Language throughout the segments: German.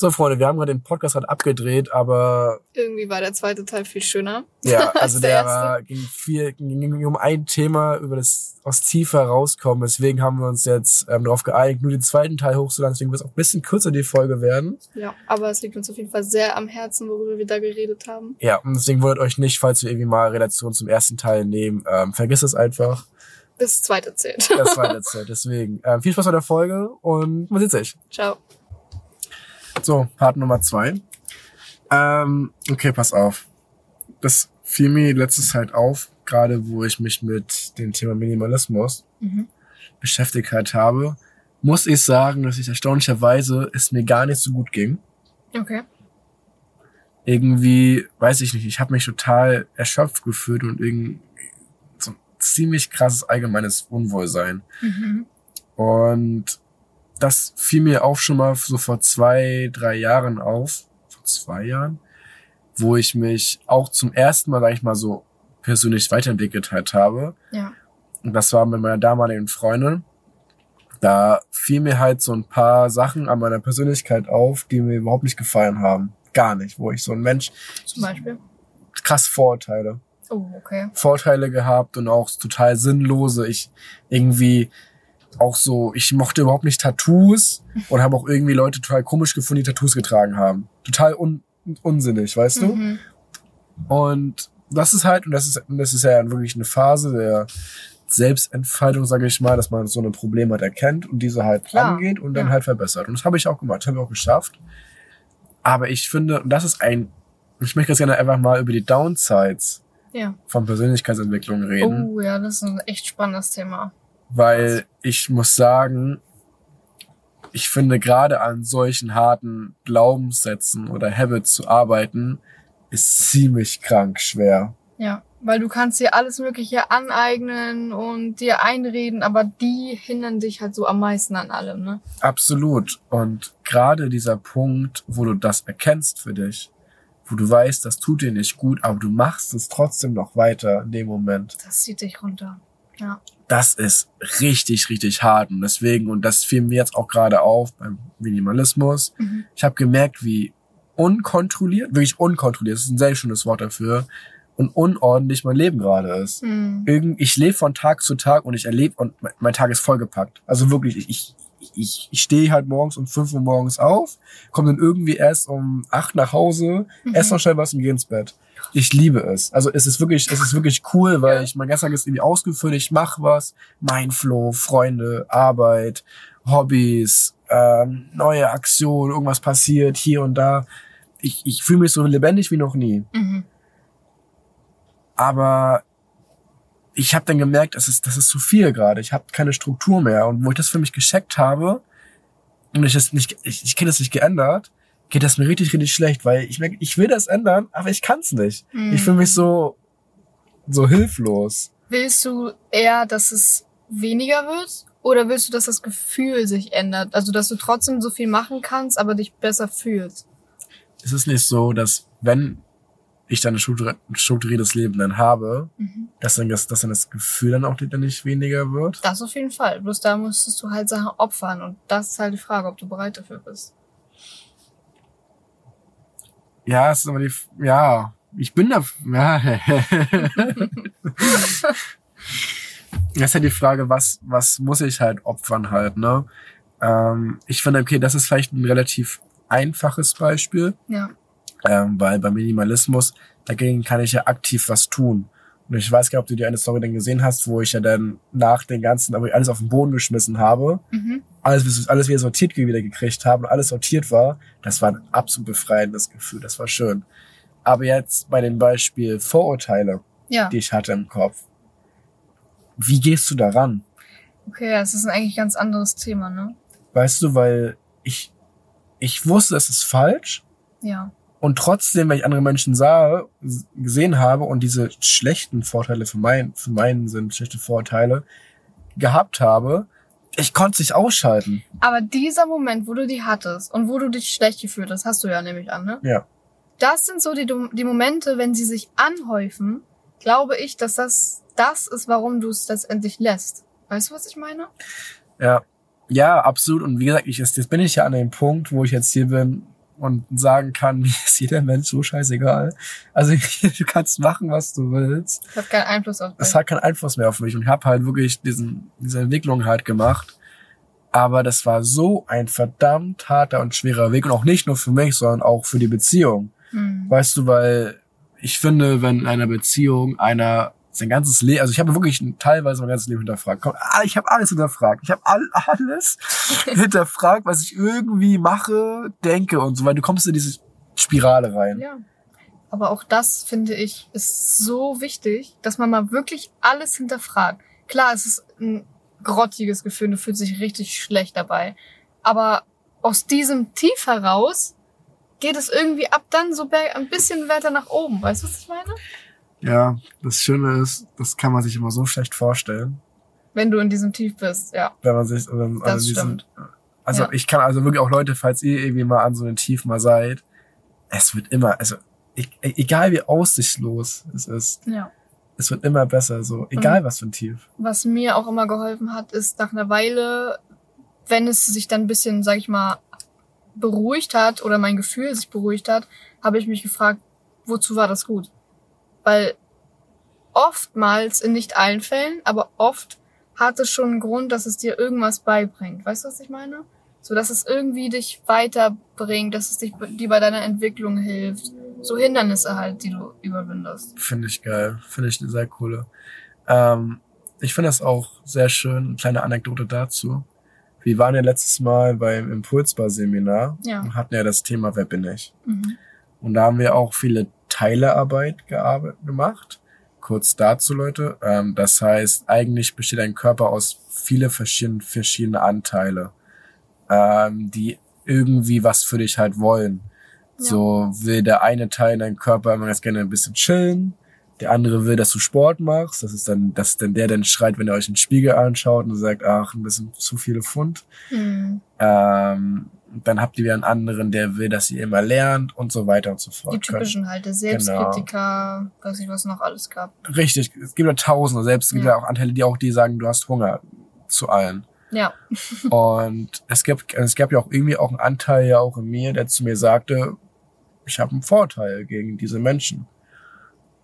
So, Freunde, wir haben gerade den Podcast gerade abgedreht, aber Irgendwie war der zweite Teil viel schöner. ja, als also der war, ging viel, ging, um ein Thema über das aus Tiefe herauskommen. Deswegen haben wir uns jetzt ähm, darauf geeinigt, nur den zweiten Teil hochzuladen. Deswegen wird es auch ein bisschen kürzer die Folge werden. Ja, aber es liegt uns auf jeden Fall sehr am Herzen, worüber wir da geredet haben. Ja, und deswegen wundert euch nicht, falls wir irgendwie mal Relation zum ersten Teil nehmen. Ähm, vergiss es einfach. Das zweite zählt. Das der Zeit. Deswegen ähm, viel Spaß bei der Folge und man sieht sich. Ciao. So, Part Nummer zwei. Ähm, okay, pass auf. Das fiel mir letzte Zeit auf, gerade wo ich mich mit dem Thema Minimalismus Mhm. beschäftigt halt habe, muss ich sagen, dass ich erstaunlicherweise es mir gar nicht so gut ging. Okay. Irgendwie, weiß ich nicht, ich habe mich total erschöpft gefühlt und irgendwie so ein ziemlich krasses allgemeines Unwohlsein. Mhm. Und das fiel mir auch schon mal so vor zwei, drei Jahren auf, vor zwei Jahren, wo ich mich auch zum ersten Mal, sag ich mal, so persönlich weiterentwickelt halt habe. Ja. Und das war mit meiner damaligen Freundin. Da fiel mir halt so ein paar Sachen an meiner Persönlichkeit auf, die mir überhaupt nicht gefallen haben. Gar nicht. Wo ich so ein Mensch Zum Beispiel. krass Vorurteile. Oh, okay. Vorteile gehabt und auch total sinnlose. Ich irgendwie auch so, ich mochte überhaupt nicht Tattoos und habe auch irgendwie Leute total komisch gefunden, die Tattoos getragen haben. Total un unsinnig, weißt du? Mhm. Und das ist halt, und das ist, das ist ja wirklich eine Phase der Selbstentfaltung, sage ich mal, dass man so ein Problem halt erkennt und diese halt Klar, angeht und dann ja. halt verbessert. Und das habe ich auch gemacht, habe ich auch geschafft. Aber ich finde, und das ist ein, ich möchte jetzt gerne einfach mal über die Downsides Ja. von Persönlichkeitsentwicklung reden. Oh, ja, das ist ein echt spannendes Thema. Weil ich muss sagen, ich finde gerade an solchen harten Glaubenssätzen oder Habits zu arbeiten, ist ziemlich krank schwer. Ja. Weil du kannst dir alles Mögliche aneignen und dir einreden, aber die hindern dich halt so am meisten an allem, ne? Absolut. Und gerade dieser Punkt, wo du das erkennst für dich, wo du weißt, das tut dir nicht gut, aber du machst es trotzdem noch weiter in dem Moment. Das zieht dich runter. Ja. das ist richtig, richtig hart. Und deswegen, und das fiel mir jetzt auch gerade auf beim Minimalismus, Mhm. ich habe gemerkt, wie unkontrolliert, wirklich unkontrolliert, das ist ein sehr schönes Wort dafür, und unordentlich mein Leben gerade ist. Mhm. Irgend, ich lebe von Tag zu Tag und ich erlebe, und mein Tag ist vollgepackt. Also wirklich, ich, ich, ich, stehe halt morgens um 5 Uhr morgens auf, komme dann irgendwie erst um 8 nach Hause, Mhm. esse noch schnell was und gehe ins Bett. Ich liebe es. Also es ist wirklich, es ist wirklich cool, weil ich mein ganzer Tag ist irgendwie ausgefüllt, ich mache was, mein Flow, Freunde, Arbeit, Hobbys, ähm, neue Aktionen, irgendwas passiert hier und da. Ich, ich fühle mich so lebendig wie noch nie. Mhm. Aber ich habe dann gemerkt, das ist, das ist zu viel gerade. Ich habe keine Struktur mehr. Und wo ich das für mich gescheckt habe und ich das nicht, ich, ich kenne das nicht geändert, geht das mir richtig, richtig schlecht, weil ich merke, ich will das ändern, aber ich kann es nicht. Mhm. Ich fühle mich so, so hilflos. Willst du eher, dass es weniger wird? Oder willst du, dass das Gefühl sich ändert? Also, dass du trotzdem so viel machen kannst, aber dich besser fühlst? Es ist nicht so, dass wenn ich dann ein struktur- ein strukturiertes Leben dann habe, Mhm. dass dann das, dass dann das Gefühl dann auch dann nicht weniger wird. Das auf jeden Fall. Bloß da musstest du halt Sachen opfern. Und das ist halt die Frage, ob du bereit dafür bist. Ja, es ist aber die, F- ja, ich bin da, ja. Das ist ja die Frage, was, was muss ich halt opfern halt, ne? Ähm, ich finde, okay, das ist vielleicht ein relativ einfaches Beispiel, Ja. Ähm, weil beim Minimalismus, dagegen kann ich ja aktiv was tun. Und ich weiß gar nicht, ob du die eine Story dann gesehen hast, wo ich ja dann nach den ganzen, aber alles auf den Boden geschmissen habe, Mhm. alles, alles wieder sortiert wieder gekriegt habe und alles sortiert war. Das war ein absolut befreiendes Gefühl, das war schön. Aber jetzt bei dem Beispiel Vorurteile, Ja. die ich hatte im Kopf. Wie gehst du daran? Okay, das ist ein eigentlich ganz anderes Thema, ne? Weißt du, weil ich, ich wusste, es ist falsch. Ja. Und trotzdem, wenn ich andere Menschen sah, gesehen habe und diese schlechten Vorteile für mein, für meinen sind schlechte Vorteile gehabt habe, ich konnte es nicht ausschalten. Aber dieser Moment, wo du die hattest und wo du dich schlecht gefühlt hast, hast du ja nämlich an, ne? Ja. Das sind so die, die Momente, wenn sie sich anhäufen, glaube ich, dass das das ist, warum du es letztendlich lässt. Weißt du, was ich meine? Ja, ja, absolut. Und wie gesagt, ich, jetzt bin ich ja an dem Punkt, wo ich jetzt hier bin, und sagen kann, mir ist jeder Mensch so scheißegal. Also du kannst machen, was du willst. Das hat keinen Einfluss auf dich. Es hat keinen Einfluss mehr auf mich und ich habe halt wirklich diesen, diese Entwicklung halt gemacht. Aber das war so ein verdammt harter und schwerer Weg und auch nicht nur für mich, sondern auch für die Beziehung. Hm. Weißt du, weil ich finde, wenn in einer Beziehung einer sein ganzes Leben, also ich habe wirklich teilweise mein ganzes Leben hinterfragt. Ah, Ich habe alles hinterfragt. Ich habe all, alles hinterfragt, was ich irgendwie mache, denke und so, weil du kommst in diese Spirale rein. Ja. Aber auch das, finde ich, ist so wichtig, dass man mal wirklich alles hinterfragt. Klar, es ist ein grottiges Gefühl, du fühlst dich richtig schlecht dabei. Aber aus diesem Tief heraus geht es irgendwie ab dann so ein bisschen weiter nach oben. Weißt du, was ich meine? Ja, das Schöne ist, das kann man sich immer so schlecht vorstellen, Wenn du in diesem Tief bist, ja. wenn man sich, wenn, Das also stimmt. also Ja. ich kann also wirklich auch Leute, falls ihr irgendwie mal an so einem Tief mal seid, es wird immer, also e- egal wie aussichtslos es ist, Ja. es wird immer besser, so egal was für ein Tief. Was mir auch immer geholfen hat, ist nach einer Weile, wenn es sich dann ein bisschen, sag ich mal, beruhigt hat oder mein Gefühl sich beruhigt hat, habe ich mich gefragt, wozu war das gut? Weil oftmals, in nicht allen Fällen, aber oft hat es schon einen Grund, dass es dir irgendwas beibringt. Weißt du, was ich meine? So, dass es irgendwie dich weiterbringt, dass es dich, dir bei deiner Entwicklung hilft. So Hindernisse halt, die du überwindest. Finde ich geil. Finde ich eine sehr coole. Ähm, ich finde das auch sehr schön. Eine kleine Anekdote dazu. Wir waren ja letztes Mal beim Impulsbar-Seminar Ja. und hatten ja das Thema Wer bin ich? Mhm. Und da haben wir auch viele Teilearbeit gemacht. Kurz dazu, Leute. Ähm, das heißt, eigentlich besteht ein Körper aus viele verschiedene, verschiedene Anteile, ähm, die irgendwie was für dich halt wollen. Ja. So will der eine Teil in deinem Körper immer ganz gerne ein bisschen chillen. Der andere will, dass du Sport machst. Das ist dann, das ist dann der, der schreit, wenn er euch den Spiegel anschaut und sagt, ach, ein bisschen zu viele Pfund. Mhm. Ähm, dann habt ihr wieder einen anderen, der will, dass ihr immer lernt und so weiter und so fort. Die typischen halt, der Selbstkritiker, weiß ich was noch alles gab. Richtig, es gibt ja tausende, selbst es gibt Ja. ja auch Anteile, die auch die sagen, du hast Hunger zu allen. Ja, Und es gibt, es gab ja auch irgendwie auch einen Anteil ja auch in mir, der zu mir sagte, ich habe einen Vorteil gegen diese Menschen.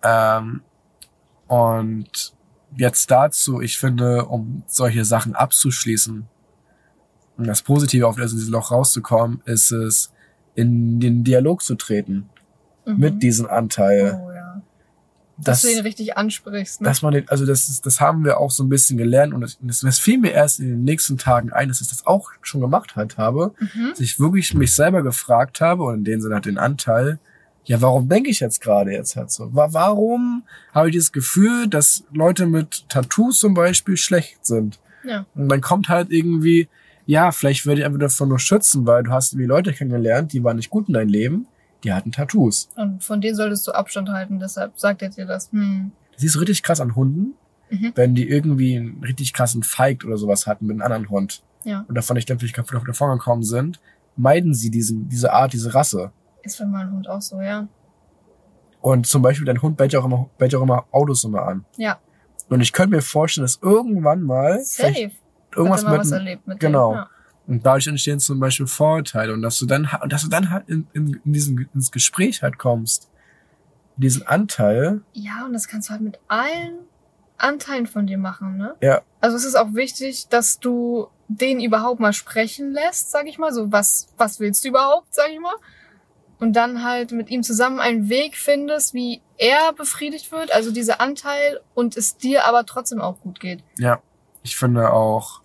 Ähm, und jetzt dazu, ich finde, um solche Sachen abzuschließen, um das Positive auf dieses Loch rauszukommen, ist es, in den Dialog zu treten mhm. mit diesem Anteil. Oh ja. Dass du ihn richtig ansprichst. Ne? dass man den, also das, das haben wir auch so ein bisschen gelernt und das, das, fiel mir erst in den nächsten Tagen ein, dass ich das auch schon gemacht halt habe, mhm. dass ich wirklich mich selber gefragt habe und in dem Sinne hat den Anteil, ja, warum denke ich jetzt gerade jetzt halt so? Wa- Warum habe ich das Gefühl, dass Leute mit Tattoos zum Beispiel schlecht sind? Ja. Und dann kommt halt irgendwie, ja, vielleicht werde ich einfach davon nur schützen, weil du hast irgendwie Leute kennengelernt, die waren nicht gut in deinem Leben, die hatten Tattoos. Und von denen solltest du Abstand halten, deshalb sagt er dir das. Hm. Das siehst du richtig krass an Hunden, Mhm. wenn die irgendwie einen richtig krassen Fight oder sowas hatten mit einem anderen Hund Ja. und davon nicht dämpflich kaputt davon gekommen sind, meiden sie diesen, diese Art, diese Rasse. Ist für meinen Hund auch so, ja. Und zum Beispiel dein Hund bellt ja auch immer, bellt ja auch immer Autos immer an. Ja. Und ich könnte mir vorstellen, dass irgendwann mal Safe. Irgendwas mal was mit, erlebt mit genau. Dem. Ja. und dadurch entstehen zum Beispiel Vorurteile und dass du dann, und dass du dann halt in, in, in diesen, ins Gespräch halt kommst, diesen Anteil, ja, und das kannst du halt mit allen Anteilen von dir machen, ne? Ja. Also es ist auch wichtig, dass du den überhaupt mal sprechen lässt, sag ich mal. So, was, was willst du überhaupt, sag ich mal? Und dann halt mit ihm zusammen einen Weg findest, wie er befriedigt wird, also dieser Anteil, und es dir aber trotzdem auch gut geht. Ja, ich finde auch,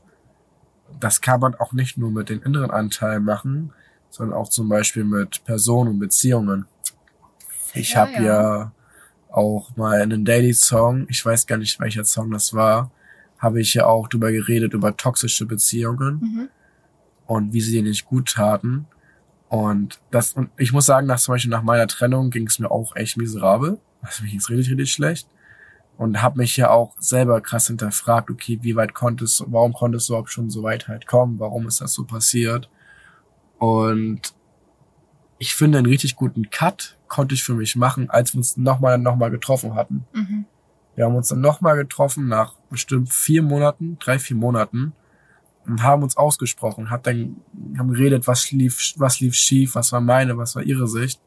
das kann man auch nicht nur mit den inneren Anteilen machen, sondern auch zum Beispiel mit Personen und Beziehungen. Ich Ja, habe ja. ja auch mal in einem Daily Song, ich weiß gar nicht, welcher Song das war, habe ich ja auch drüber geredet, über toxische Beziehungen Mhm. und wie sie dir nicht gut taten. Und das, und ich muss sagen, nach zum Beispiel nach meiner Trennung ging es mir auch echt miserabel. Also mir ging es richtig, richtig schlecht. Und habe mich ja auch selber krass hinterfragt, okay, wie weit konntest warum konntest du überhaupt schon so weit halt kommen? Warum ist das so passiert? Und ich finde, einen richtig guten Cut konnte ich für mich machen, als wir uns nochmal, nochmal getroffen hatten. Mhm. Wir haben uns dann nochmal getroffen nach bestimmt vier Monaten, drei, vier Monaten. und haben uns ausgesprochen, hab dann, haben geredet, was lief, was lief schief, was war meine, was war ihre Sicht.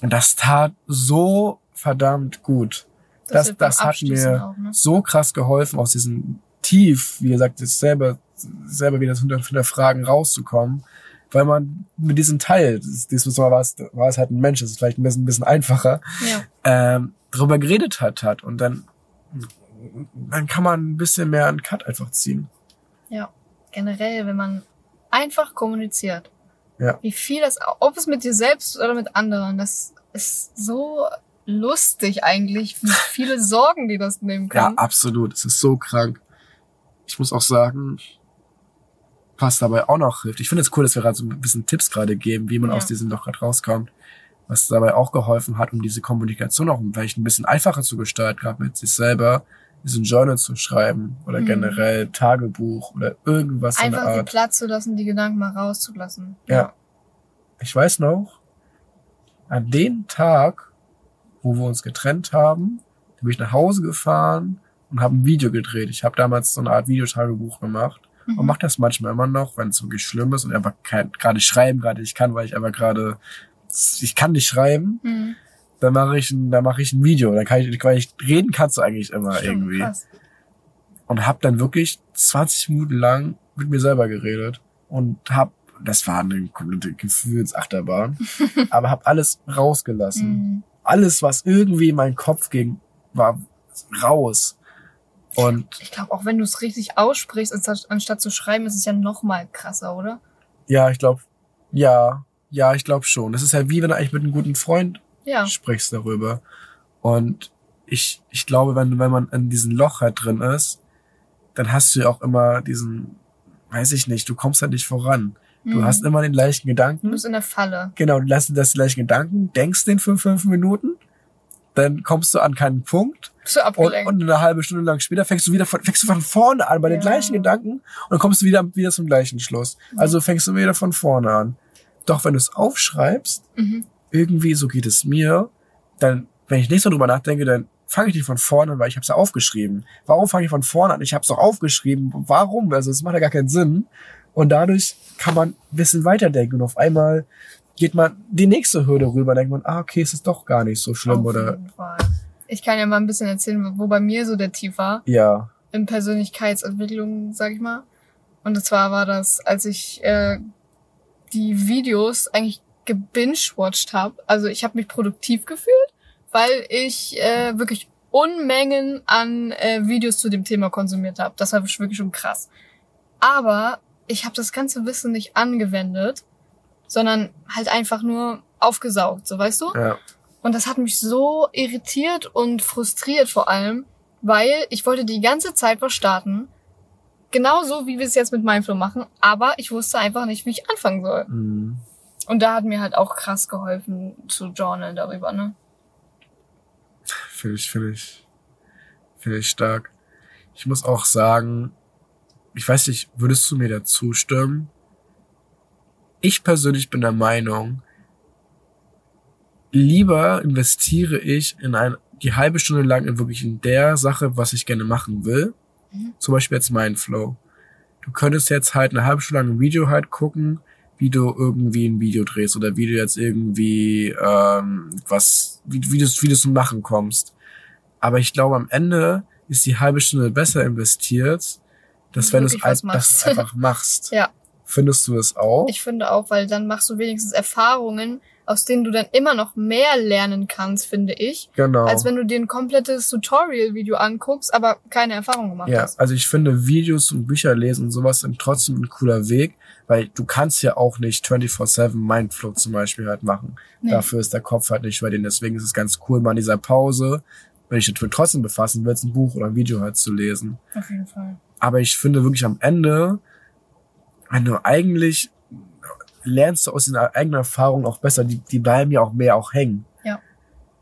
Und das tat so verdammt gut. Das, das hat mir auch, ne? so krass geholfen, aus diesem Tief, wie gesagt, das selber, selber wieder hinter, hinter Fragen rauszukommen, weil man mit diesem Teil, das- dieses Mal war es, war es halt ein Mensch, das ist vielleicht ein bisschen, ein bisschen einfacher, Ja. ähm, darüber geredet hat, hat und dann, dann kann man ein bisschen mehr einen Cut einfach ziehen. Ja, generell, wenn man einfach kommuniziert. Ja. Wie viel das, ob es mit dir selbst oder mit anderen, das ist so lustig eigentlich, wie viele Sorgen die das nehmen Ja, kann. absolut. Es ist so krank. Ich muss auch sagen, was dabei auch noch hilft. Ich finde es cool, dass wir gerade so ein bisschen Tipps gerade geben, wie man Ja. aus diesem Loch gerade rauskommt. Was dabei auch geholfen hat, um diese Kommunikation auch vielleicht ein bisschen einfacher zu gestalten, gerade mit sich selber, diesen Journal zu schreiben oder Mhm. generell Tagebuch oder irgendwas in der Einfach den Art. Platz zu lassen, die Gedanken mal rauszulassen. Ja. Ich weiß noch, an dem Tag, wo wir uns getrennt haben, bin ich nach Hause gefahren und habe ein Video gedreht. Ich habe damals so eine Art Videotagebuch gemacht und Mhm. mache das manchmal immer noch, wenn es wirklich schlimm ist und einfach gerade schreiben gerade ich kann, weil ich einfach gerade ich kann nicht schreiben, Mhm. dann mache ich ein, dann mache ich ein Video, dann kann ich, weil ich reden kannst du eigentlich immer Stimmt, irgendwie krass. und habe dann wirklich 20 Minuten lang mit mir selber geredet und hab das war eine komplette Gefühlsachterbahn, aber hab alles rausgelassen. Mhm. Alles, was irgendwie in meinen Kopf ging, war raus. Und Ich glaube, auch wenn du es richtig aussprichst, anstatt, anstatt zu schreiben, ist es ja noch mal krasser, oder? ja, ich glaube, ja, ja, ich glaube schon. Das ist ja wie wenn du eigentlich mit einem guten Freund Ja. sprichst darüber. Und ich, ich glaube, wenn, wenn man in diesem Loch halt drin ist, dann hast du ja auch immer diesen, weiß ich nicht, du kommst halt nicht voran. Du Mhm. hast immer den gleichen Du Gedanken. bist in der Falle. Genau, du lässt das gleichen Gedanken, denkst den für fünf Minuten, dann kommst du an keinen Punkt Bist du und, abgelenkt. und eine halbe Stunde lang später fängst du wieder von, fängst du von vorne an bei den Ja. gleichen Gedanken und dann kommst du wieder, wieder zum gleichen Schluss. Also fängst du wieder von vorne an. Doch wenn du es aufschreibst, mhm. irgendwie, so geht es mir, dann, wenn ich nicht so drüber nachdenke, dann fange ich nicht von vorne an, weil ich habe es ja aufgeschrieben. Warum fange ich von vorne an? Ich habe es doch aufgeschrieben. Warum? Also es macht ja gar keinen Sinn. Und dadurch kann man ein bisschen weiterdenken und auf einmal geht man die nächste Hürde rüber, denkt man, ah, okay, es ist doch gar nicht so schlimm Auf oder. Ich kann ja mal ein bisschen erzählen, wo bei mir so der Tief war. ja, in Persönlichkeitsentwicklung, sag ich mal. Und zwar war das, als ich äh, die Videos eigentlich gebingewatcht habe. Also ich habe mich produktiv gefühlt, weil ich äh, wirklich Unmengen an äh, Videos zu dem Thema konsumiert habe. Das war wirklich schon krass. Aber ich habe das ganze Wissen nicht angewendet, sondern halt einfach nur aufgesaugt, so weißt du? ja, Und das hat mich so irritiert und frustriert vor allem, weil ich wollte die ganze Zeit was starten. Genauso wie wir es jetzt mit Mindflow machen, aber ich wusste einfach nicht, wie ich anfangen soll. mm, Und da hat mir halt auch krass geholfen zu journalen darüber, ne? finde ich, finde ich, finde ich stark. Ich muss auch sagen, ich weiß nicht, würdest du mir dazu stimmen? Ich persönlich bin der Meinung, lieber investiere ich in ein, die halbe Stunde lang in wirklich in der Sache, was ich gerne machen will. Mhm. Zum Beispiel jetzt Mindflow. Du könntest jetzt halt eine halbe Stunde lang ein Video halt gucken, wie du irgendwie ein Video drehst oder wie du jetzt irgendwie ähm, was, wie, wie du wie du zum Machen kommst. Aber ich glaube, am Ende ist die halbe Stunde besser investiert, dass wenn du es du's machst. einfach machst. Ja. Findest du es auch? Ich finde auch, weil dann machst du wenigstens Erfahrungen, aus denen du dann immer noch mehr lernen kannst, finde ich. genau. Als wenn du dir ein komplettes Tutorial-Video anguckst, aber keine Erfahrung gemacht Ja, hast. also ich finde Videos und Bücher lesen und sowas sind trotzdem ein cooler Weg, weil du kannst ja auch nicht 24-7 Mindflow zum Beispiel halt machen. Nee. Dafür ist der Kopf halt nicht bei denen. Deswegen ist es ganz cool, mal in dieser Pause, wenn ich damit trotzdem befassen willst, ein Buch oder ein Video halt zu lesen. Auf jeden Fall. Aber ich finde wirklich am Ende, wenn du eigentlich lernst du aus deiner eigenen Erfahrung auch besser, die, die bleiben ja auch mehr auch hängen.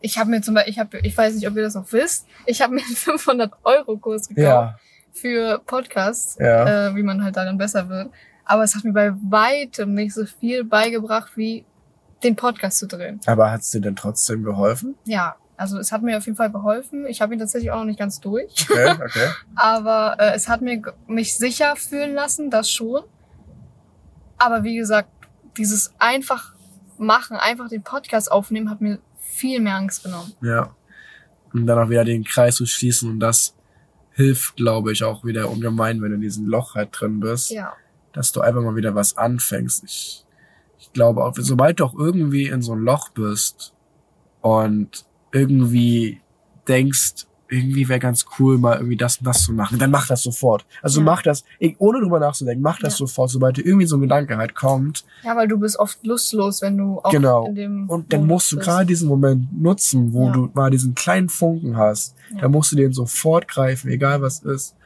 Ich habe mir zum Beispiel, ich habe, ich weiß nicht, ob ihr das noch wisst, ich habe mir einen 500 Euro Kurs gekauft für Podcasts, Ja. äh, wie man halt darin besser wird. Aber es hat mir bei weitem nicht so viel beigebracht, wie den Podcast zu drehen. Aber hat's dir denn trotzdem geholfen? Ja, Also es hat mir auf jeden Fall geholfen. Ich habe ihn tatsächlich auch noch nicht ganz durch. Okay, okay. Aber äh, es hat mir mich sicher fühlen lassen, das schon. Aber wie gesagt, dieses einfach machen, einfach den Podcast aufnehmen, hat mir viel mehr Angst genommen. Ja. Und dann auch wieder den Kreis zu schließen und das hilft, glaube ich, auch wieder ungemein, wenn du in diesem Loch halt drin bist, Ja. dass du einfach mal wieder was anfängst. Ich, ich glaube auch, sobald du auch irgendwie in so ein Loch bist und irgendwie denkst, irgendwie wäre ganz cool, mal irgendwie das und das zu machen, dann mach das sofort. Also Ja. mach das, ohne drüber nachzudenken, mach das Ja. sofort, sobald dir irgendwie so ein Gedanke halt kommt. Ja, weil du bist oft lustlos, wenn du auch Genau. in dem Und dann Modus musst du gerade diesen Moment nutzen, wo Ja. du mal diesen kleinen Funken hast. Da musst du den sofort greifen, egal was ist.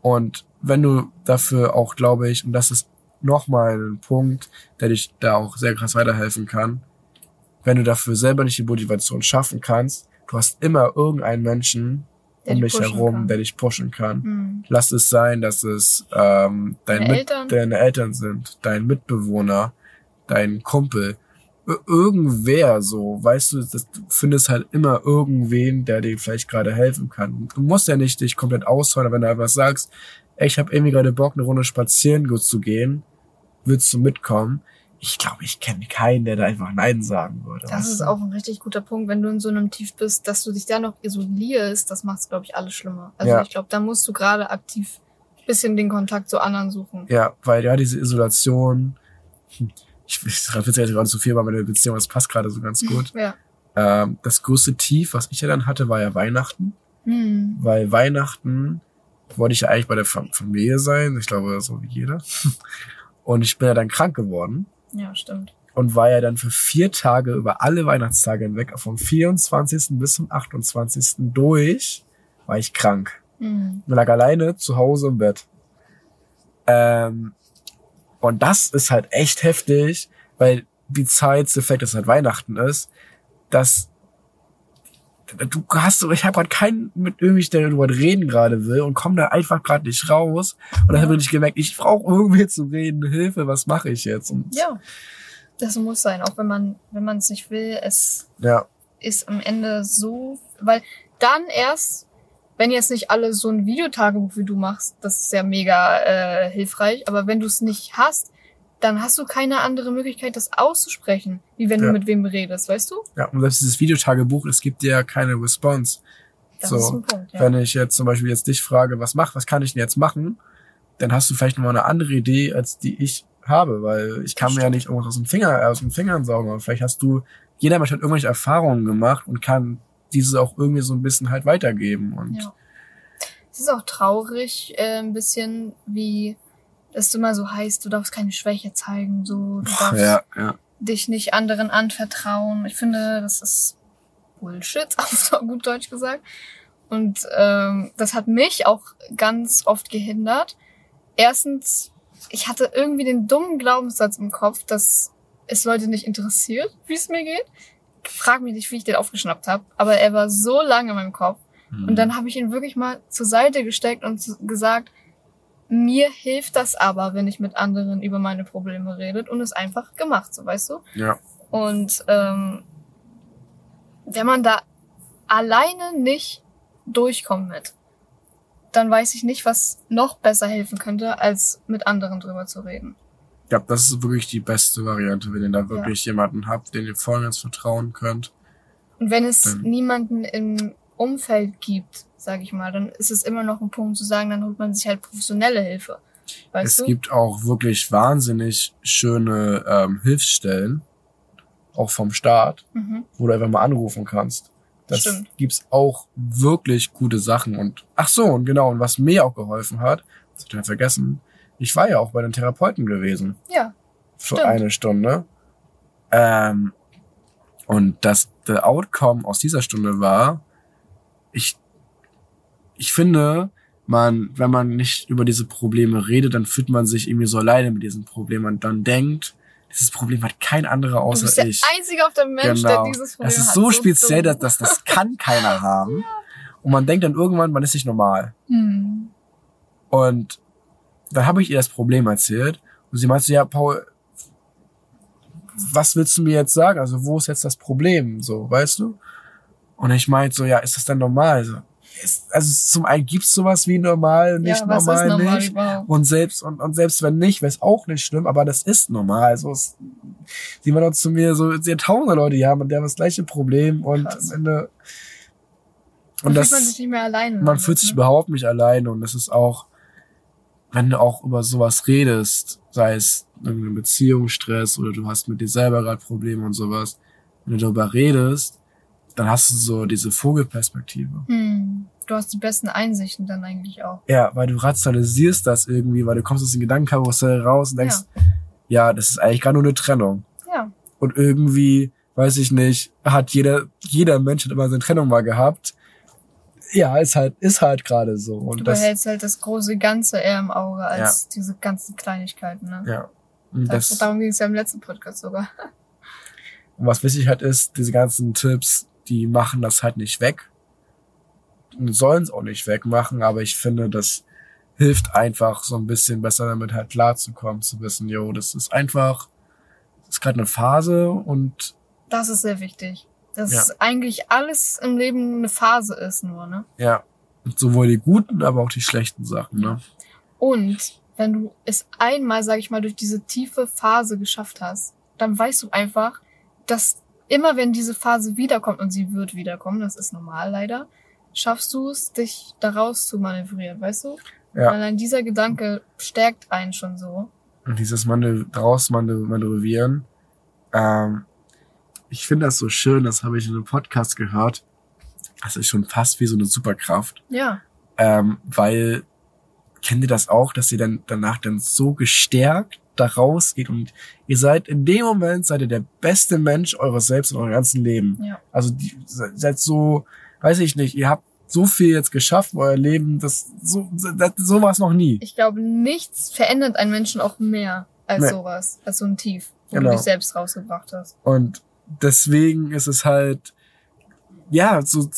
Und wenn du dafür auch, glaube ich, und das ist nochmal ein Punkt, der dich da auch sehr krass weiterhelfen kann, wenn du dafür selber nicht die Motivation schaffen kannst, du hast immer irgendeinen Menschen Der um dich herum, kann. der dich pushen kann. Hm. Lass es sein, dass es ähm, dein Deine Mit Eltern? deine Eltern sind, dein Mitbewohner, dein Kumpel, Ir- irgendwer so, weißt du, das, du findest halt immer irgendwen, der dir vielleicht gerade helfen kann. Du musst ja nicht dich komplett ausholen, aber wenn du einfach sagst, ey, ich habe irgendwie gerade Bock, eine Runde spazieren gut zu gehen, willst du mitkommen? Ich glaube, ich kenne keinen, der da einfach Nein sagen würde. Das ist auch ein richtig guter Punkt, wenn du in so einem Tief bist, dass du dich da noch isolierst, das macht es, glaube ich, alles schlimmer. Also Ja. ich glaube, da musst du gerade aktiv bisschen den Kontakt zu anderen suchen. Ja, weil ja diese Isolation, hm, ich will jetzt gerade zu viel, weil meine Beziehung, das passt gerade so ganz gut. Ja. Ähm, das größte Tief, was ich ja dann hatte, war ja Weihnachten. Hm. Weil Weihnachten wollte ich ja eigentlich bei der Fam- Familie sein. Ich glaube, so wie jeder. Und ich bin ja dann krank geworden Ja, stimmt. und war ja dann für vier Tage über alle Weihnachtstage hinweg, vom 24. bis zum 28. durch, war ich krank. Hm. Ich lag alleine zu Hause im Bett. Ähm, und das ist halt echt heftig, weil die Zeit, der Effekt, dass es halt Weihnachten ist, dass du hast so, ich habe gerade keinen mit irgendwie, der darüber reden gerade will und komm da einfach gerade nicht raus. Und dann habe ich gemerkt, ich brauche irgendwie zu reden, Hilfe, was mache ich jetzt? Und Ja. Das muss sein, auch wenn man, wenn man es nicht will, es ja, ist am Ende so, weil dann erst, wenn jetzt nicht alle so ein Videotagebuch wie du machst, das ist ja mega äh, hilfreich, aber wenn du es nicht hast, dann hast du keine andere Möglichkeit, das auszusprechen, wie wenn Ja. du mit wem redest, weißt du? ja, und selbst dieses Videotagebuch, es gibt dir ja keine Response. Das so, ist ein Punkt, ja. wenn ich jetzt zum Beispiel jetzt dich frage, was mach, was kann ich denn jetzt machen, dann hast du vielleicht nochmal eine andere Idee, als die ich habe, weil ich kann mir ja nicht irgendwas aus dem Finger, aus den Fingern saugen, aber vielleicht hast du, jeder Mensch hat irgendwelche Erfahrungen gemacht und kann diese auch irgendwie so ein bisschen halt weitergeben und Ja. Es ist auch traurig, äh, ein bisschen, wie es immer so heißt, du darfst keine Schwäche zeigen, so, du darfst ja, ja, dich nicht anderen anvertrauen. Ich finde, das ist Bullshit, auf gut Deutsch gesagt. Und ähm, das hat mich auch ganz oft gehindert. Erstens, ich hatte irgendwie den dummen Glaubenssatz im Kopf, dass es Leute nicht interessiert, wie es mir geht. Frag mich nicht, wie ich den aufgeschnappt habe, aber er war so lange in meinem Kopf. Mhm. Und dann habe ich ihn wirklich mal zur Seite gesteckt und gesagt, mir hilft das aber, wenn ich mit anderen über meine Probleme redet und es einfach gemacht, so weißt du? ja, Und ähm, wenn man da alleine nicht durchkommt mit, dann weiß ich nicht, was noch besser helfen könnte, als mit anderen drüber zu reden. ich glaube, das ist wirklich die beste Variante, wenn ihr da wirklich jemanden habt, den ihr voll ganz vertrauen könnt. Und wenn es niemanden im Umfeld gibt, sage ich mal, dann ist es immer noch ein Punkt zu sagen, dann holt man sich halt professionelle Hilfe. Weißt es du? gibt auch wirklich wahnsinnig schöne ähm, Hilfsstellen, auch vom Staat, mhm. wo du einfach mal anrufen kannst. Das Stimmt. gibt's auch wirklich gute Sachen. Und ach so, und genau, und was mir auch geholfen hat, das hab ich vergessen, ich war ja auch bei den Therapeuten gewesen Ja, für Stimmt. eine Stunde. Ähm, und das der Outcome aus dieser Stunde war, ich, ich finde, man, wenn man nicht über diese Probleme redet, dann fühlt man sich irgendwie so alleine mit diesen Problemen und dann denkt, dieses Problem hat kein anderer du außer bist der ich. einzige auf der Mensch, Genau. der dieses Problem Das ist hat. so speziell, dass dumm. das, das kann keiner haben. Und man denkt dann irgendwann, man ist nicht normal. Hm. Und dann habe ich ihr das Problem erzählt. Und sie meinte, ja, Paul, was willst du mir jetzt sagen? Also wo ist jetzt das Problem? So, weißt du? Und ich meinte so, ja, ist das denn normal? So, ist, also zum einen gibt's sowas wie normal, nicht ja, normal, normal nicht. überhaupt? Und selbst, und, und selbst wenn nicht, wäre es auch nicht schlimm, aber das ist normal. Also es, sie waren auch zu mir so, sehr tausende Leute, die haben, die haben das gleiche Problem und Krass. am Ende, Und und fühlt das, man sich nicht mehr alleine. man damit, fühlt sich ne? überhaupt nicht alleine und das ist auch, wenn du auch über sowas redest, sei es irgendein Beziehungsstress oder du hast mit dir selber gerade Probleme und sowas, wenn du darüber redest, dann hast du so diese Vogelperspektive. Hm. Du hast die besten Einsichten dann eigentlich auch. Ja, weil du rationalisierst das irgendwie, weil du kommst aus dem Gedankenkarussell raus und denkst, ja, das ist eigentlich gerade nur eine Trennung. Ja. Und irgendwie, weiß ich nicht, hat jeder, jeder Mensch hat immer seine Trennung mal gehabt. Ja, ist halt, ist halt gerade so. Du Und das, behältst halt das große Ganze eher im Auge als diese ganzen Kleinigkeiten. Ne? ja. Und Das, das, darum ging es ja im letzten Podcast sogar. und was wichtig halt ist, diese ganzen Tipps, die machen das halt nicht weg. Und sollen es auch nicht wegmachen, aber ich finde, das hilft einfach so ein bisschen besser damit halt klarzukommen, zu wissen, jo, das ist einfach, das ist gerade eine Phase und Das ist sehr wichtig. Dass Ja. eigentlich alles im Leben eine Phase ist nur, ne? ja, und sowohl die guten, aber auch die schlechten Sachen, ne? Und wenn du es einmal, sag ich mal, durch diese tiefe Phase geschafft hast, dann weißt du einfach, dass immer wenn diese Phase wiederkommt, und sie wird wiederkommen, das ist normal leider, schaffst du es, dich daraus zu manövrieren, weißt du? Ja. Allein dieser Gedanke stärkt einen schon so. Und dieses Manö draus manö manövrieren, ähm, ich finde das so schön, das habe ich in einem Podcast gehört. Das ist schon fast wie so eine Superkraft. Ja. Ähm, weil, kennt ihr das auch, dass ihr dann danach dann so gestärkt da rausgeht und ihr seid in dem Moment, seid ihr der beste Mensch eures Selbst in eurem ganzen Leben. Ja. Also die, seid so, weiß ich nicht, ihr habt so viel jetzt geschafft in euer Leben, das so, das, so war es noch nie. Ich glaube, nichts verändert einen Menschen auch mehr als Nee. sowas, als so ein Tief, wo Genau. du dich selbst rausgebracht hast. Und deswegen ist es halt, ja, so,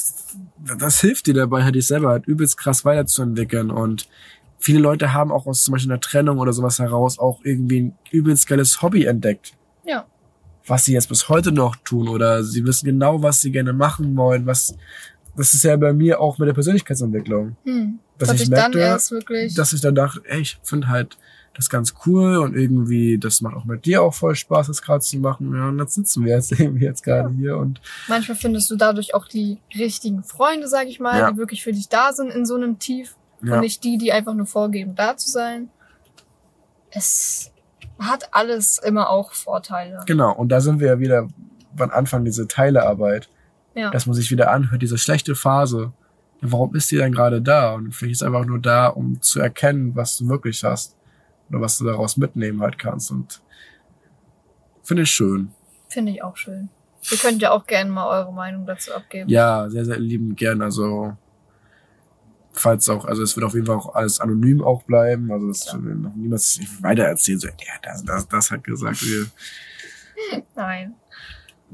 das hilft dir dabei, halt dich selber halt übelst krass weiterzuentwickeln. Und viele Leute haben auch aus zum Beispiel einer Trennung oder sowas heraus auch irgendwie ein übelst geiles Hobby entdeckt. Ja. Was sie jetzt bis heute noch tun oder sie wissen genau, was sie gerne machen wollen, was, das ist ja bei mir auch mit der Persönlichkeitsentwicklung. Hm. Dass ich ich dann merkte. Dass ich dann dachte, ey, ich finde halt das ganz cool und irgendwie, das macht auch mit dir auch voll Spaß, das gerade zu machen. Ja, und jetzt sitzen wir jetzt irgendwie jetzt gerade hier und Manchmal findest du dadurch auch die richtigen Freunde, sag ich mal, Ja. die wirklich für dich da sind in so einem Tief ja. und nicht die, die einfach nur vorgeben, da zu sein. Es hat alles immer auch Vorteile. Genau, und da sind wir ja wieder beim Anfang diese Teilearbeit, Ja. dass man sich wieder anhört, diese schlechte Phase. Warum ist die denn gerade da? Und vielleicht ist einfach nur da, um zu erkennen, was du wirklich hast. Oder was du daraus mitnehmen halt kannst. Und finde ich schön. Finde ich auch schön. Ihr könnt ja auch gerne mal eure Meinung dazu abgeben. Ja, sehr, sehr liebend gern. Also, falls auch, also es wird auf jeden Fall auch alles anonym auch bleiben. Also, das Ja. noch niemals weiter erzählen. So, ja, das, das, das hat gesagt. Wir, Nein.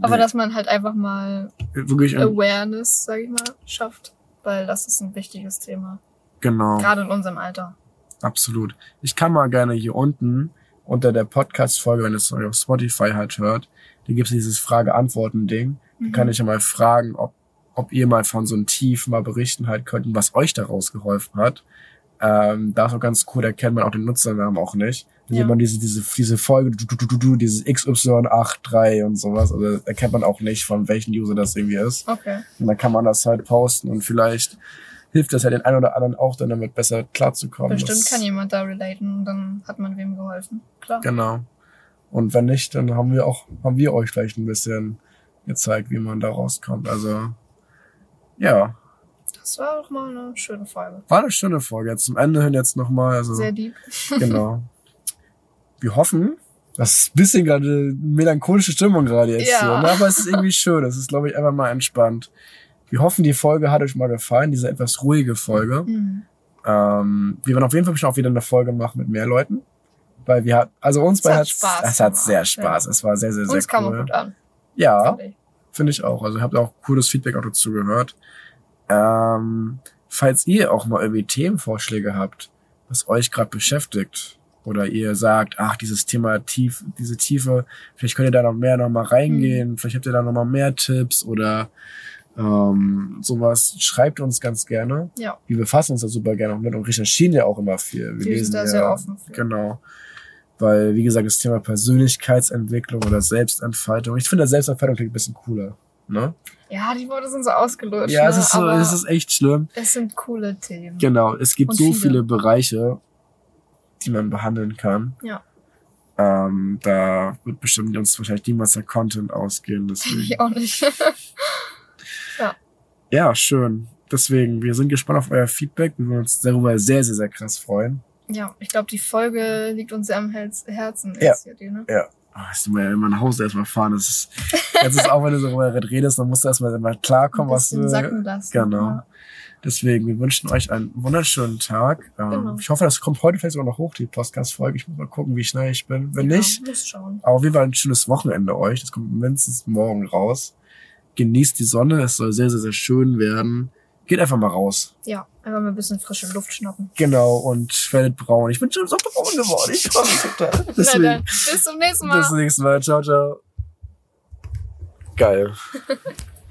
Aber Nee. dass man halt einfach mal wirklich, ein, Awareness, sag ich mal, schafft. Weil das ist ein wichtiges Thema. genau. Gerade in unserem Alter. Absolut. Ich kann mal gerne hier unten unter der Podcast-Folge, wenn es euch auf Spotify halt hört, da gibt es dieses Frage-Antworten-Ding. Da Mhm. kann ich ja mal fragen, ob, ob ihr mal von so einem Tief mal berichten halt könnt, was euch daraus geholfen hat. Ähm, da ist auch ganz cool, da kennt man auch den Nutzernamen auch nicht. Da Ja. sieht man diese, diese, diese Folge, du, du, du, du, du, dieses XY83 und sowas. Also da kennt man auch nicht, von welchen User das irgendwie ist. Okay. Und dann kann man das halt posten und vielleicht hilft das ja den einen oder anderen auch dann damit besser klarzukommen. Bestimmt Das- kann jemand da relaten und dann hat man wem geholfen. Klar. Genau. Und wenn nicht, dann haben wir auch, haben wir euch vielleicht ein bisschen gezeigt, wie man da rauskommt. Also, ja, Das war doch mal eine schöne Folge. war eine schöne Folge. Jetzt zum Ende hin jetzt nochmal, also, Sehr deep. genau. Wir hoffen, das ist ein bisschen gerade melancholische Stimmung gerade jetzt Ja. hier, ne? aber es ist irgendwie schön. Es ist, glaube ich, einfach mal entspannt. Wir hoffen, die Folge hat euch mal gefallen, diese etwas ruhige Folge. Mhm. Ähm, wir werden auf jeden Fall schon auch wieder eine Folge machen mit mehr Leuten. Weil wir hat, also uns Es beide hat hat, Spaß es hat sehr Spaß. Es war sehr, sehr, sehr Uns kam auch cool. gut an. Ja, finde ich. auch. Also habe auch cooles Feedback auch dazu gehört. Ähm, falls ihr auch mal irgendwie Themenvorschläge habt, was euch gerade beschäftigt, oder ihr sagt, ach, dieses Thema tief, diese Tiefe, vielleicht könnt ihr da noch mehr noch mal reingehen, vielleicht habt ihr da noch mal mehr Tipps oder Ähm, sowas schreibt uns ganz gerne. Ja, Wir befassen uns da super gerne auch mit und recherchieren ja auch immer viel. Wir wir sind da sehr offen für. Genau. Weil, wie gesagt, das Thema Persönlichkeitsentwicklung oder Selbstentfaltung. Ich finde, Selbstentfaltung klingt ein bisschen cooler. Ne? Ja, die Worte sind so ausgelutscht. Ja, es ne? ist so, es ist echt schlimm. es sind coole Themen. Genau, es gibt Und so viele. viele Bereiche, die man behandeln kann. Ja. Ähm, da wird bestimmt uns wahrscheinlich niemals der Content ausgehen. Deswegen. Ich auch nicht. Ja, schön. Deswegen, wir sind gespannt auf euer Feedback. Wir würden uns darüber sehr, sehr, sehr krass freuen. Ja, ich glaube, die Folge liegt uns sehr am Herz Herzen. Ja. Die, ne? Ja. Oh, müssen wir ja immer nach Hause erstmal fahren. Das ist, jetzt ist auch, wenn du so darüber redest, dann musst du erstmal immer klarkommen, was du. sacken lassen. Genau. Ja. Deswegen, wir wünschen euch einen wunderschönen Tag. Ähm, Genau. Ich hoffe, das kommt heute vielleicht sogar noch hoch, die Podcast-Folge. Ich muss mal gucken, wie schnell ich bin. Wenn ja, nicht, Muss schauen. aber auf jeden Fall ein schönes Wochenende euch. Das kommt mindestens morgen raus. Genießt die Sonne. Es soll sehr, sehr, sehr schön werden. Geht einfach mal raus. Ja, einfach mal ein bisschen frische Luft schnappen. Genau, und werdet braun. Ich bin schon so braun geworden. Ich freue mich total. Na Deswegen, dann, bis zum nächsten Mal. bis zum nächsten Mal. Ciao, ciao. Geil.